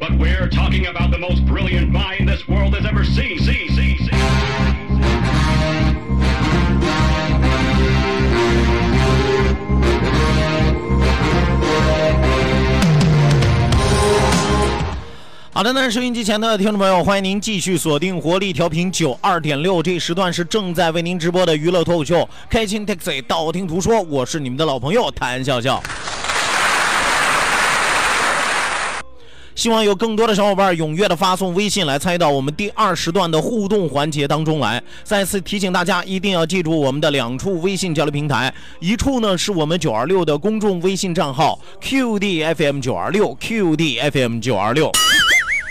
But we're talking about the most brilliant mind this world has ever seen. See, see, see. 好的，那收音机前的听众朋友，欢迎您继续锁定活力调频九二点六，这时段是正在为您直播的娱乐脱口秀《开心 Taxi》，道听途说，我是你们的老朋友谭笑笑。希望有更多的小伙伴踊跃的发送微信来参与到我们第二时段的互动环节当中来。再次提醒大家，一定要记住我们的两处微信交流平台，一处呢是我们九二六的公众微信账号 QDFM 九二六 QDFM 九二六。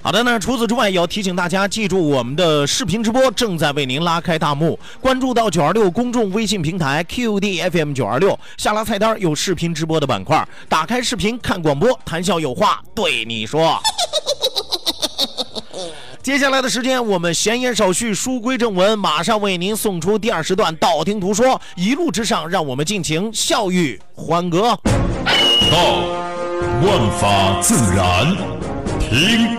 好的那，除此之外，也要提醒大家记住我们的视频直播正在为您拉开大幕，关注到九二六公众微信平台 QDFM 九二六，下拉菜单有视频直播的板块，打开视频看广播，谈笑有话对你说。接下来的时间，我们闲言少叙，书归正文，马上为您送出第二时段道听途说，一路之上，让我们尽情笑语欢歌。道，万法自然；听，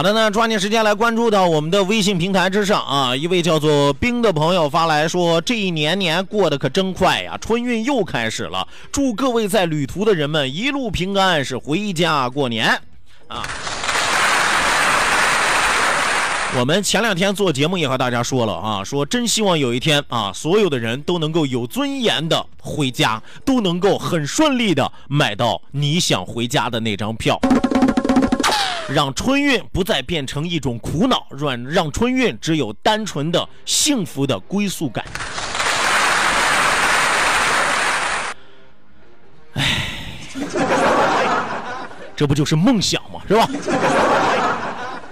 好的呢，抓紧时间来关注到我们的微信平台之上啊！一位叫做冰的朋友发来说：“这一年年过得可真快呀，春运又开始了。祝各位在旅途的人们一路平安，是回家过年啊！”我们前两天做节目也和大家说了啊，说真希望有一天啊，所有的人都能够有尊严的回家，都能够很顺利的买到你想回家的那张票。让春运不再变成一种苦恼，让让春运只有单纯的幸福的归宿感。哎，这不就是梦想吗？是吧？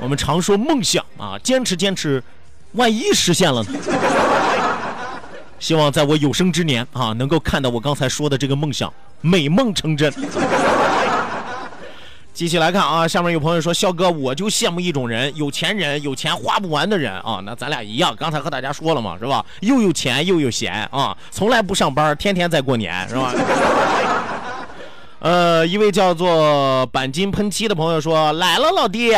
我们常说梦想啊，坚持坚持，万一实现了呢？希望在我有生之年啊，能够看到我刚才说的这个梦想美梦成真。继续来看啊，下面有朋友说，肖哥，我就羡慕一种人，有钱人，有钱花不完的人啊。那咱俩一样，刚才和大家说了嘛，是吧？又有钱又有闲啊，从来不上班，天天在过年，是吧？呃，一位叫做钣金喷漆的朋友说，来了，老弟，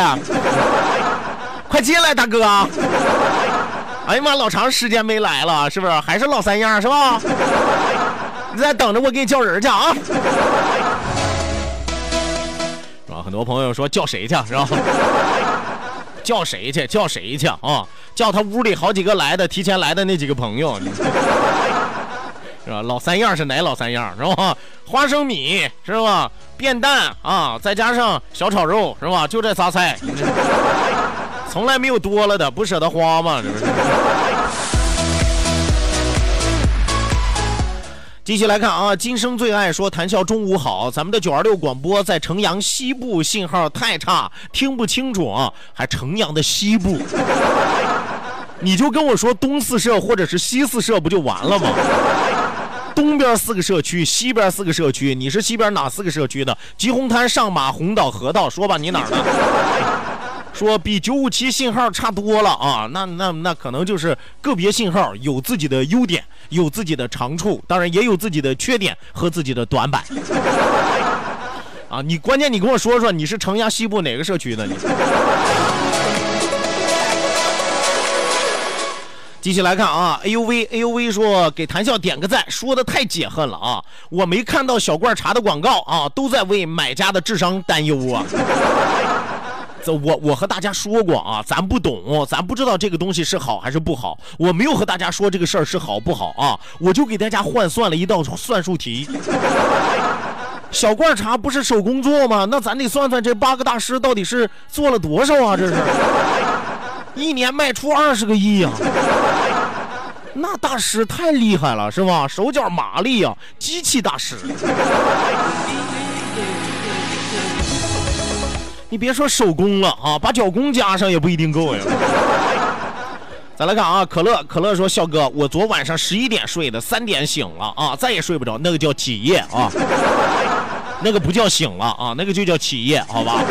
快进来，大哥。哎呀妈，老长时间没来了，是不是？还是老三样，是吧？你在等着我给你叫人去啊。很多朋友说叫谁去，是吧？叫谁去？叫谁去啊？叫他屋里好几个来的，提前来的那几个朋友，是吧？老三样是哪老三样？是吧？花生米是吧？变蛋啊，再加上小炒肉是吧？就这仨菜，从来没有多了的，不舍得花嘛，是不是？继续来看啊，今生最爱说谈笑中午好，咱们的九二六广播在城阳西部信号太差，听不清楚啊，还城阳的西部，你就跟我说东四社或者是西四社不就完了吗？东边四个社区，西边四个社区，你是西边哪四个社区的？吉红滩、上马、红岛、河道，说吧，你哪儿的？说比九五七信号差多了啊，那那那可能就是个别信号有自己的优点，有自己的长处，当然也有自己的缺点和自己的短板。啊，你关键你跟我说说，你是城阳西部哪个社区的你？继续来看啊，哎呦喂，哎呦喂，说给谈笑点个赞，说的太解恨了啊！我没看到小罐茶的广告啊，都在为买家的智商担忧啊。这我我和大家说过啊，咱不懂，咱不知道这个东西是好还是不好。我没有和大家说这个事儿是好不好啊，我就给大家换算了一道算术题。小罐茶不是手工做吗？那咱得算算这八个大师到底是做了多少啊？这是。一年卖出二十个亿呀，那大师太厉害了，是吧？手脚麻利呀，机器大师。你别说手工了啊，把脚工加上也不一定够呀。再来看啊，可乐，可乐说，笑哥，我昨晚上十一点睡的，三点醒了啊，再也睡不着，那个叫起夜啊，那个不叫醒了啊，那个就叫起夜，好吧？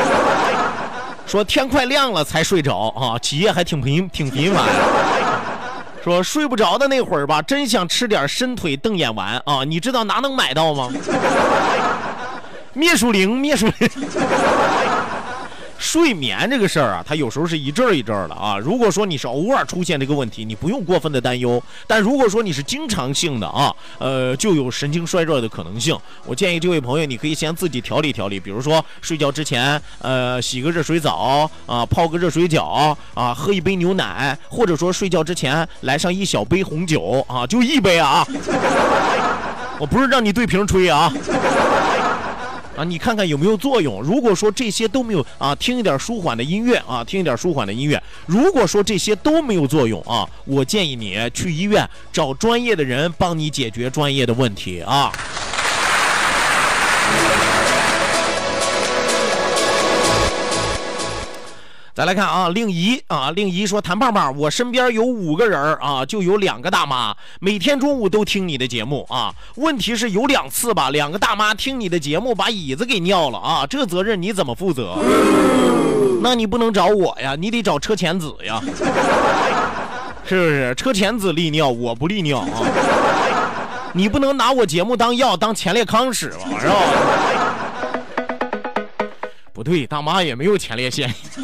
说天快亮了才睡着啊，起夜还挺频挺频繁。说睡不着的那会儿吧，真想吃点伸腿瞪眼丸啊，你知道哪能买到吗？灭鼠灵，灭鼠灵。睡眠这个事儿啊，它有时候是一阵儿一阵儿的啊。如果说你是偶尔出现这个问题，你不用过分的担忧。但如果说你是经常性的啊，呃，就有神经衰弱的可能性。我建议这位朋友，你可以先自己调理调理，比如说睡觉之前，呃，洗个热水澡啊，泡个热水脚啊，喝一杯牛奶，或者说睡觉之前来上一小杯红酒啊，就一杯啊。我不是让你对瓶吹啊。啊，你看看有没有作用？如果说这些都没有啊，听一点舒缓的音乐啊，听一点舒缓的音乐。如果说这些都没有作用啊，我建议你去医院找专业的人帮你解决专业的问题啊。再来看啊，令仪啊，令仪说：“谭胖胖，我身边有五个人啊，就有两个大妈，每天中午都听你的节目啊。问题是有两次吧，两个大妈听你的节目把椅子给尿了啊，这责任你怎么负责？那你不能找我呀，你得找车前子呀，是不是？车前子利尿，我不利尿啊。你不能拿我节目当药当前列康使吧，是吧？” 不对，大妈也没有前列腺。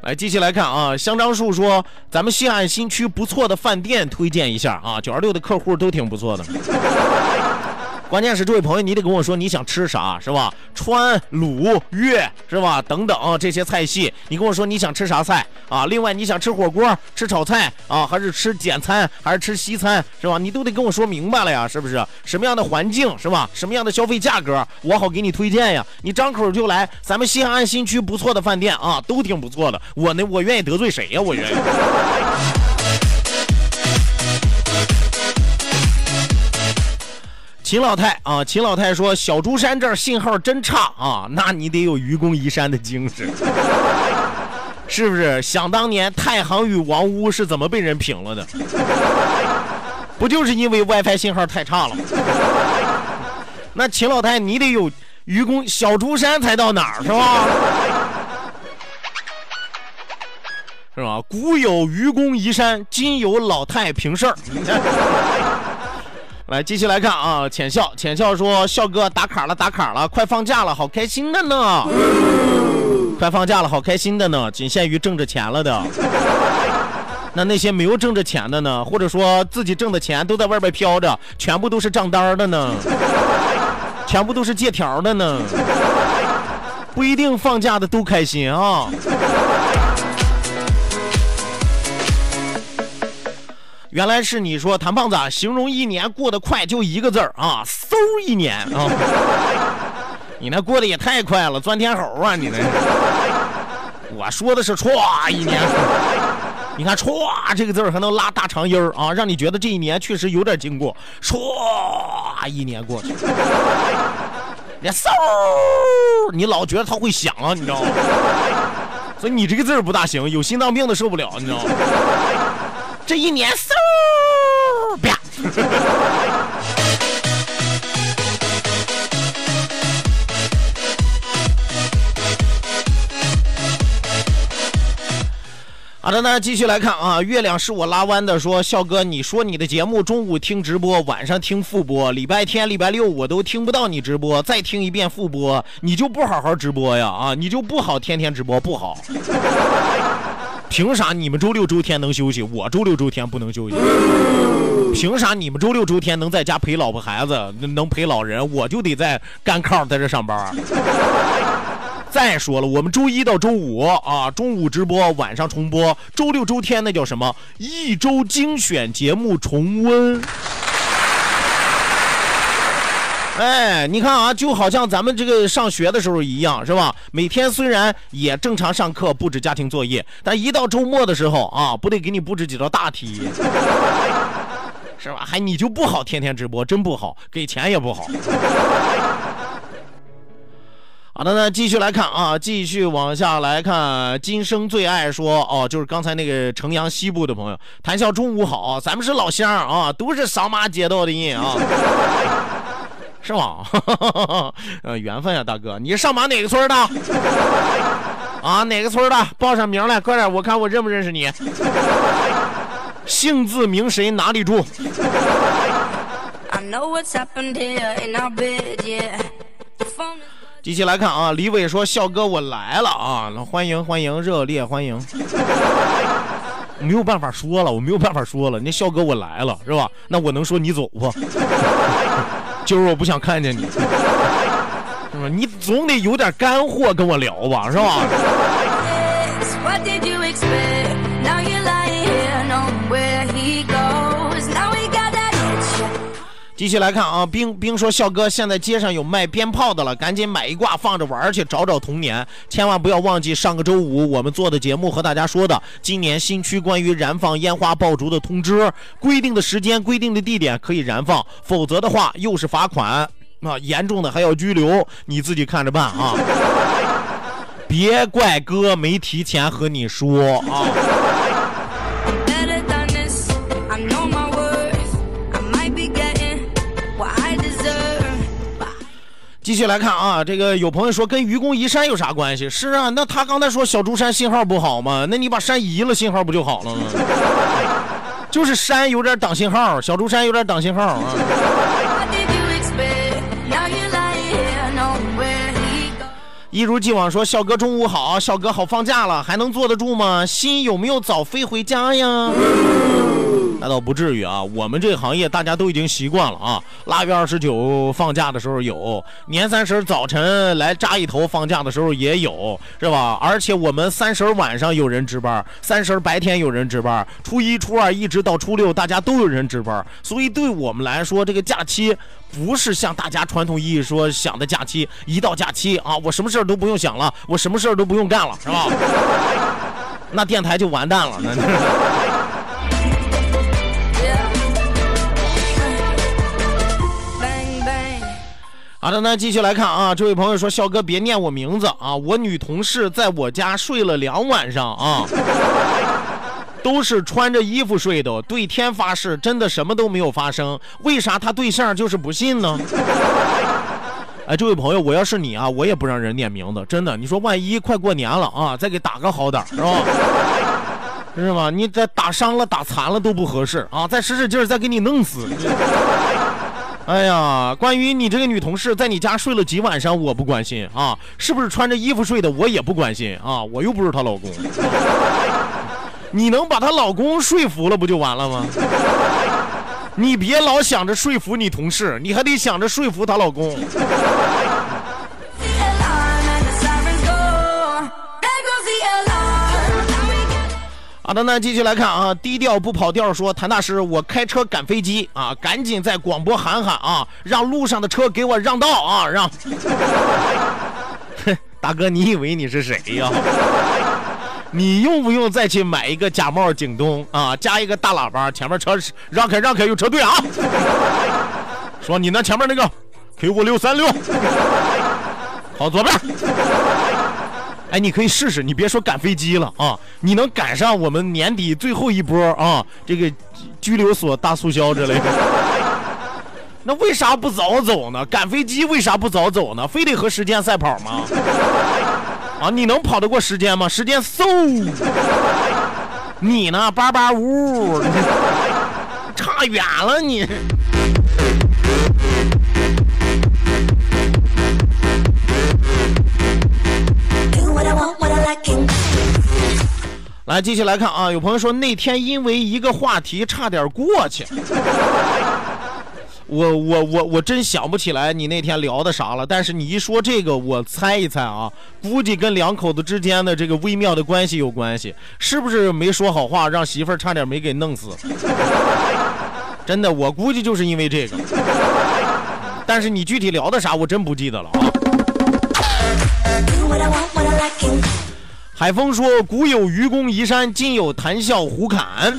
来，继续来看啊，香樟树说，咱们西岸新区不错的饭店推荐一下啊，九二六的客户都挺不错的。关键是这位朋友，你得跟我说你想吃啥，是吧？川、鲁、粤，是吧？等等这些菜系，你跟我说你想吃啥菜啊？另外你想吃火锅、吃炒菜啊，还是吃简餐，还是吃西餐，是吧？你都得跟我说明白了呀，是不是？什么样的环境，是吧？什么样的消费价格，我好给你推荐呀。你张口就来，咱们西安新区不错的饭店啊，都挺不错的。我呢，我愿意得罪谁呀？我愿意。秦老太啊，秦老太说小珠山这儿信号真差啊，那你得有愚公移山的精神，是不是？想当年太行与王屋是怎么被人平了的？不就是因为 WiFi 信号太差了？那秦老太你得有愚公小珠山才到哪儿是吧？是吧？古有愚公移山，今有老太平事儿。来，继续来看啊！浅笑，浅笑说：“笑哥打卡了，打卡了，快放假了，好开心的呢！快放假了，好开心的呢！仅限于挣着钱了的。那那些没有挣着钱的呢？或者说自己挣的钱都在外边飘着，全部都是账单的呢？全部都是借条的呢？不一定放假的都开心啊！”原来是你说谭胖子形容一年过得快就一个字儿啊，嗖一年啊！你那过得也太快了，钻天猴啊！你那，我说的是歘一年。你看歘这个字儿还能拉大长音儿啊，让你觉得这一年确实有点经过。歘一年过去，连嗖，你老觉得它会响啊，你知道吗？所以你这个字儿不大行，有心脏病的受不了，你知道吗？这一年嗖好的，那继续来看啊，月亮是我拉弯的说，笑哥，你说你的节目中午听直播，晚上听复播，礼拜天、礼拜六我都听不到你直播，再听一遍复播，你就不好好直播呀？啊，你就不好天天直播不好？凭啥你们周六周天能休息，我周六周天不能休息？凭啥你们周六周天能在家陪老婆孩子，能陪老人，我就得在干炕在这上班？再说了，我们周一到周五啊，中午直播，晚上重播；周六周天那叫什么？一周精选节目重温。哎，你看啊，就好像咱们这个上学的时候一样，是吧？每天虽然也正常上课，布置家庭作业，但一到周末的时候啊，不得给你布置几道大题，是吧？还你就不好天天直播，真不好，给钱也不好。好的，那继续来看啊，继续往下来看。今生最爱说哦，就是刚才那个城阳西部的朋友，谈笑中午好，咱们是老乡啊，都是扫马街道的人啊，是吗？呃，缘分呀，大哥，你是上马哪个村的？啊，哪个村的？报上名来，快点，我看我认不认识你。姓字名谁，哪里住？继续来看啊，李伟说：“笑哥，我来了啊！欢迎欢迎，热烈欢迎。”没有办法说了，我没有办法说了。那笑哥，我来了，是吧？那我能说你走不？今儿我不想看见你，是吧？你总得有点干货跟我聊吧，是吧？继续来看啊，冰冰说：“笑哥，现在街上有卖鞭炮的了，赶紧买一挂放着玩去，找找童年。千万不要忘记上个周五我们做的节目和大家说的，今年新区关于燃放烟花爆竹的通知，规定的时间、规定的地点可以燃放，否则的话又是罚款，啊，严重的还要拘留，你自己看着办啊！别怪哥没提前和你说啊。”继续来看啊，这个有朋友说跟愚公移山有啥关系？是啊，那他刚才说小竹山信号不好吗？那你把山移了，信号不就好了吗？就是山有点挡信号，小竹山有点挡信号啊。一如既往说，笑哥中午好，笑哥好放假了，还能坐得住吗？心有没有早飞回家呀？那倒不至于啊，我们这个行业大家都已经习惯了啊。腊月二十九放假的时候有，年三十早晨来扎一头放假的时候也有，是吧？而且我们三十晚上有人值班，三十白天有人值班，初一、初二一直到初六，大家都有人值班。所以对我们来说，这个假期不是像大家传统意义说想的假期，一到假期啊，我什么事儿都不用想了，我什么事儿都不用干了，是吧？那电台就完蛋了，那。好的，那继续来看啊，这位朋友说：“笑哥别念我名字啊，我女同事在我家睡了两晚上啊，都是穿着衣服睡的，对天发誓，真的什么都没有发生。为啥他对象就是不信呢？” 哎，这位朋友，我要是你啊，我也不让人念名字，真的。你说万一快过年了啊，再给打个好点是吧？是吧？你再打伤了、打残了都不合适啊，再使使劲再给你弄死。哎呀，关于你这个女同事在你家睡了几晚上，我不关心啊，是不是穿着衣服睡的，我也不关心啊，我又不是她老公。你能把她老公说服了，不就完了吗？你别老想着说服你同事，你还得想着说服她老公。好的，那继续来看啊，低调不跑调说，谭大师，我开车赶飞机啊，赶紧在广播喊喊啊，让路上的车给我让道啊，让。大哥，你以为你是谁呀？你用不用再去买一个假冒京东啊，加一个大喇叭，前面车让开让开，有车队啊。说你那前面那个 Q 五六三六，跑左边。哎，你可以试试，你别说赶飞机了啊，你能赶上我们年底最后一波啊，这个拘留所大促销之类的。那为啥不早走呢？赶飞机为啥不早走呢？非得和时间赛跑吗？啊，你能跑得过时间吗？时间嗖，你呢？叭叭呜，差远了你。来，继续来看啊！有朋友说那天因为一个话题差点过去，我我我我真想不起来你那天聊的啥了。但是你一说这个，我猜一猜啊，估计跟两口子之间的这个微妙的关系有关系，是不是没说好话，让媳妇儿差点没给弄死？真的，我估计就是因为这个。但是你具体聊的啥，我真不记得了啊。海峰说：“古有愚公移山，今有谈笑胡侃。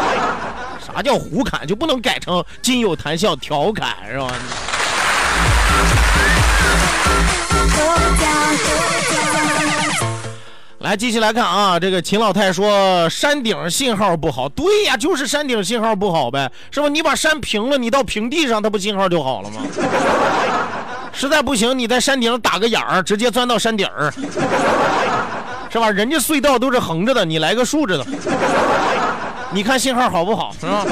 啥叫胡侃？就不能改成今有谈笑调侃是吧？”来，继续来看啊，这个秦老太说山顶信号不好，对呀，就是山顶信号不好呗，是吧？你把山平了，你到平地上，它不信号就好了吗？实在不行，你在山顶打个眼儿，直接钻到山顶儿。是吧？人家隧道都是横着的，你来个竖着的，你看信号好不好？是吧？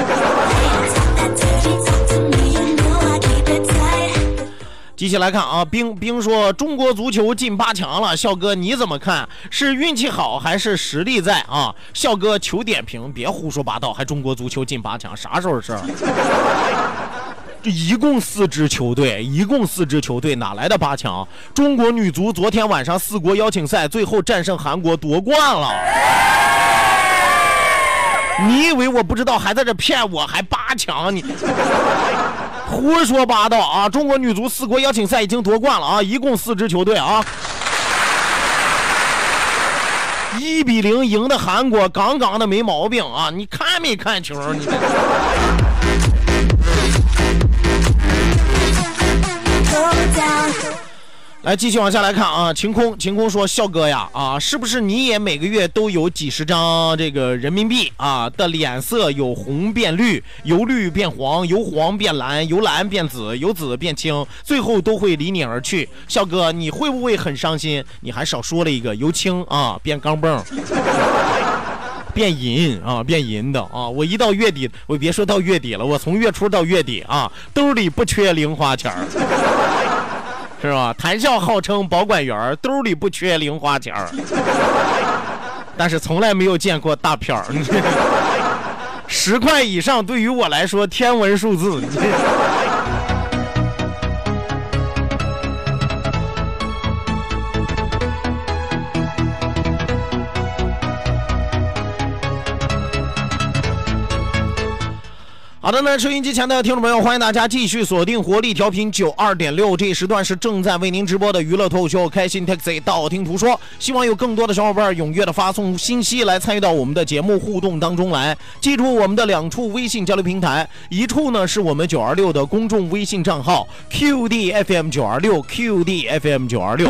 继续来看啊，冰冰说中国足球进八强了，笑哥你怎么看？是运气好还是实力在啊？笑哥求点评，别胡说八道，还中国足球进八强，啥时候的事儿？一共四支球队，一共四支球队，哪来的八强？中国女足昨天晚上四国邀请赛最后战胜韩国夺冠了。你以为我不知道，还在这骗我？还八强？你 胡说八道啊！中国女足四国邀请赛已经夺冠了啊！一共四支球队啊，一比零赢的韩国，杠杠的没毛病啊！你看没看球？你。来，继续往下来看啊！晴空，晴空说：“笑哥呀，啊，是不是你也每个月都有几十张这个人民币啊？的脸色由红变绿，由绿变黄，由黄变蓝，由蓝变紫，由紫变青，最后都会离你而去。笑哥，你会不会很伤心？你还少说了一个由青啊变钢镚，变银啊变银的啊！我一到月底，我别说到月底了，我从月初到月底啊，兜里不缺零花钱儿。”是吧？谈笑号称保管员，兜里不缺零花钱儿，但是从来没有见过大片儿。十块以上对于我来说天文数字。好的呢，收音机前的听众朋友，欢迎大家继续锁定活力调频九二点六，这一时段是正在为您直播的娱乐脱口秀《开心 Taxi》，道听途说，希望有更多的小伙伴踊跃的发送信息来参与到我们的节目互动当中来。记住我们的两处微信交流平台，一处呢是我们九二六的公众微信账号 QDFM 九二六 QDFM 九二六。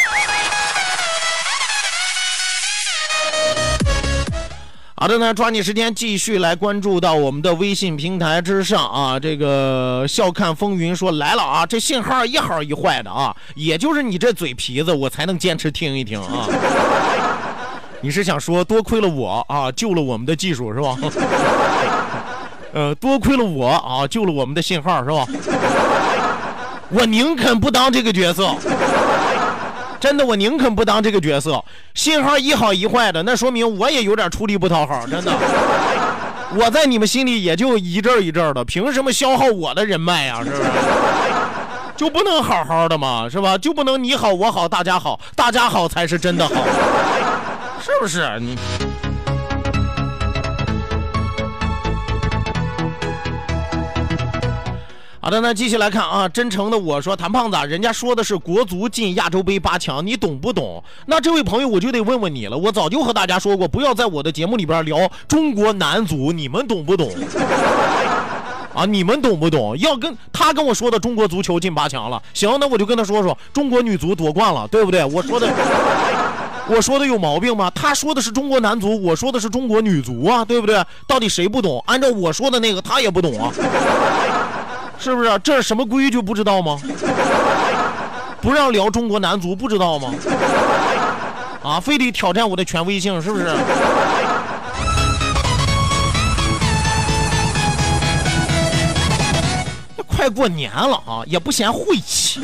好的呢，抓紧时间继续来关注到我们的微信平台之上啊！这个笑看风云说来了啊，这信号一好一坏的啊，也就是你这嘴皮子，我才能坚持听一听啊。你是想说多亏了我啊，救了我们的技术是吧？呃，多亏了我啊，救了我们的信号是吧？我宁肯不当这个角色。真的，我宁肯不当这个角色。信号一好一坏的，那说明我也有点出力不讨好。真的，我在你们心里也就一阵一阵的，凭什么消耗我的人脉呀？是不是？就不能好好的吗？是吧？就不能你好我好大家好，大家好才是真的好，是不是？你。好的，那继续来看啊，真诚的我说，谭胖子，人家说的是国足进亚洲杯八强，你懂不懂？那这位朋友，我就得问问你了。我早就和大家说过，不要在我的节目里边聊中国男足，你们懂不懂？啊，你们懂不懂？要跟他跟我说的中国足球进八强了，行，那我就跟他说说中国女足夺冠了，对不对？我说的，我说的有毛病吗？他说的是中国男足，我说的是中国女足啊，对不对？到底谁不懂？按照我说的那个，他也不懂啊。是不是？这是什么规矩不知道吗？不让聊中国男足不知道吗？啊，非得挑战我的权威性，是不是？快过年了啊，也不嫌晦气。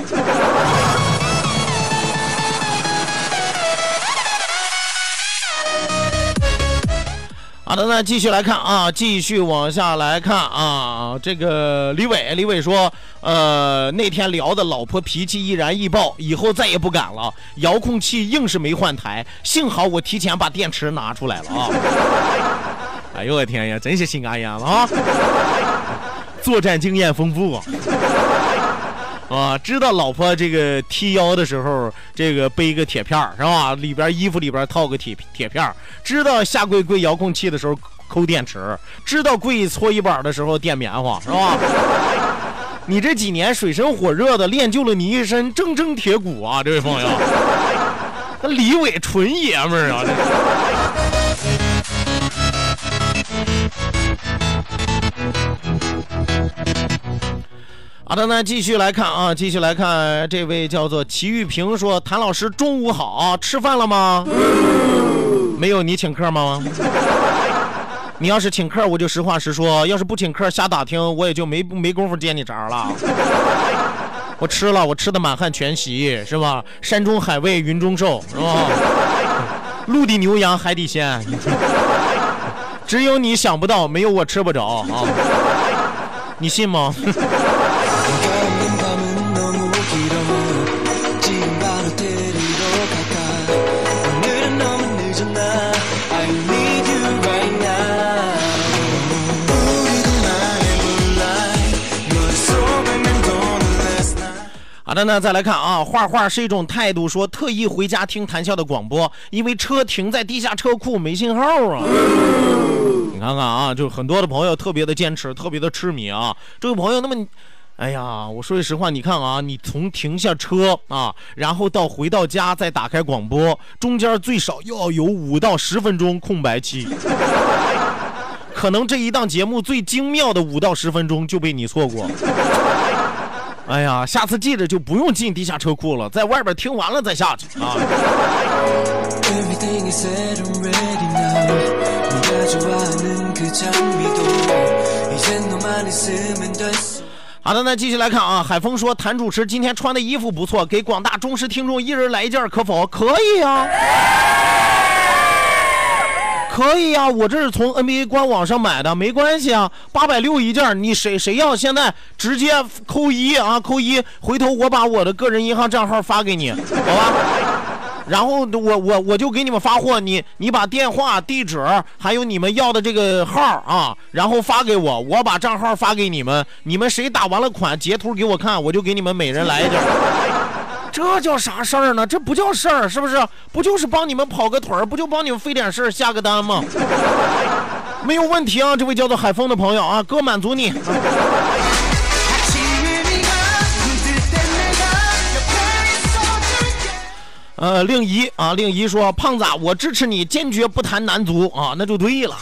好的，那继续来看啊，继续往下来看啊。这个李伟，李伟说，呃，那天聊的老婆脾气易燃易爆，以后再也不敢了。遥控器硬是没换台，幸好我提前把电池拿出来了啊。哎呦我天呀，真是心肝炎了啊！作战经验丰富啊。啊，知道老婆这个踢腰的时候，这个背个铁片是吧？里边衣服里边套个铁铁片知道下跪跪遥控器的时候抠电池，知道跪搓衣板的时候垫棉花，是吧？你这几年水深火热的练就了你一身铮铮铁骨啊，这位朋友。那李伟纯爷们儿啊！好的，那继续来看啊，继续来看，这位叫做齐玉平说：“谭老师中午好，吃饭了吗？没有，你请客吗？你要是请客，我就实话实说；要是不请客，瞎打听，我也就没没工夫接你茬了。我吃了，我吃的满汉全席是吧？山中海味，云中兽是吧？陆地牛羊，海底鲜，只有你想不到，没有我吃不着啊！你信吗？”的呢，再来看啊，画画是一种态度，说特意回家听谈笑的广播，因为车停在地下车库没信号啊。你看看啊，就很多的朋友特别的坚持，特别的痴迷啊。这位朋友，那么，哎呀，我说句实话，你看啊，你从停下车啊，然后到回到家再打开广播，中间最少要有五到十分钟空白期，可能这一档节目最精妙的五到十分钟就被你错过。哎呀，下次记着就不用进地下车库了，在外边听完了再下去啊。好的，那继续来看啊。海峰说，谭主持今天穿的衣服不错，给广大忠实听众一人来一件，可否？可以啊。可以呀，我这是从 NBA 官网上买的，没关系啊，八百六一件，你谁谁要？现在直接扣一啊，扣一，回头我把我的个人银行账号发给你，好吧？然后我我我就给你们发货，你你把电话、地址还有你们要的这个号啊，然后发给我，我把账号发给你们，你们谁打完了款，截图给我看，我就给你们每人来一件。这叫啥事儿呢？这不叫事儿，是不是？不就是帮你们跑个腿儿，不就帮你们费点事儿下个单吗？没有问题啊，这位叫做海峰的朋友啊，哥满足你。呃，令仪啊，令仪说，胖子，我支持你，坚决不谈男足啊，那就对了。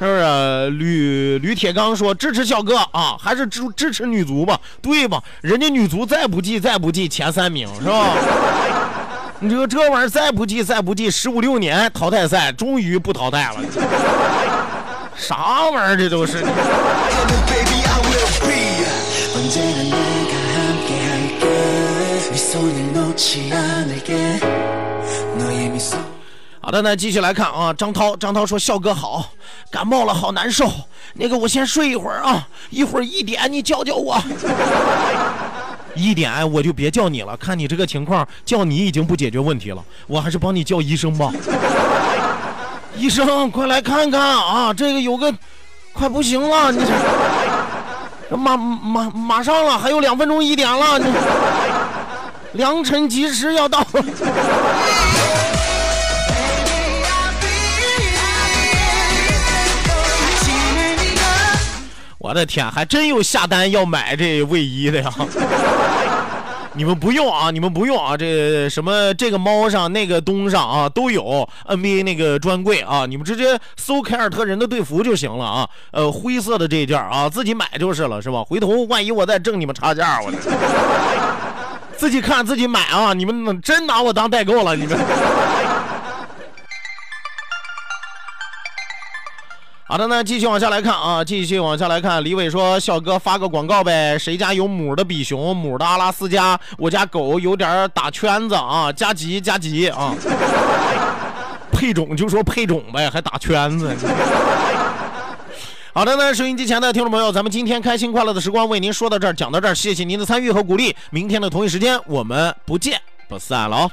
是不是？吕吕铁刚说支持小哥啊，还是支支持女足吧？对吧？人家女足再不济再不济前三名是吧？你说这玩意儿再不济再不济十五六年淘汰赛终于不淘汰了，啥玩意儿这都是？好的，那继续来看啊。张涛，张涛说：“笑哥好，感冒了，好难受。那个，我先睡一会儿啊，一会儿一点你叫叫我。一点我就别叫你了，看你这个情况，叫你已经不解决问题了，我还是帮你叫医生吧。医生，快来看看啊，这个有个快不行了，你这马马马上了，还有两分钟一点了，你良辰吉时要到了。我的天，还真有下单要买这卫衣的呀！你们不用啊，你们不用啊，这什么这个猫上那个东上啊都有 NBA 那个专柜啊，你们直接搜凯尔特人的队服就行了啊。呃，灰色的这件啊，自己买就是了，是吧？回头万一我再挣你们差价，我 自己看自己买啊！你们真拿我当代购了，你们。好的，那继续往下来看啊，继续往下来看。李伟说：“笑哥发个广告呗，谁家有母的比熊，母的阿拉斯加？我家狗有点打圈子啊，加急加急啊！配种就说配种呗，还打圈子。”好的呢，收音机前的听众朋友，咱们今天开心快乐的时光为您说到这儿，讲到这儿，谢谢您的参与和鼓励。明天的同一时间，我们不见不散了哦。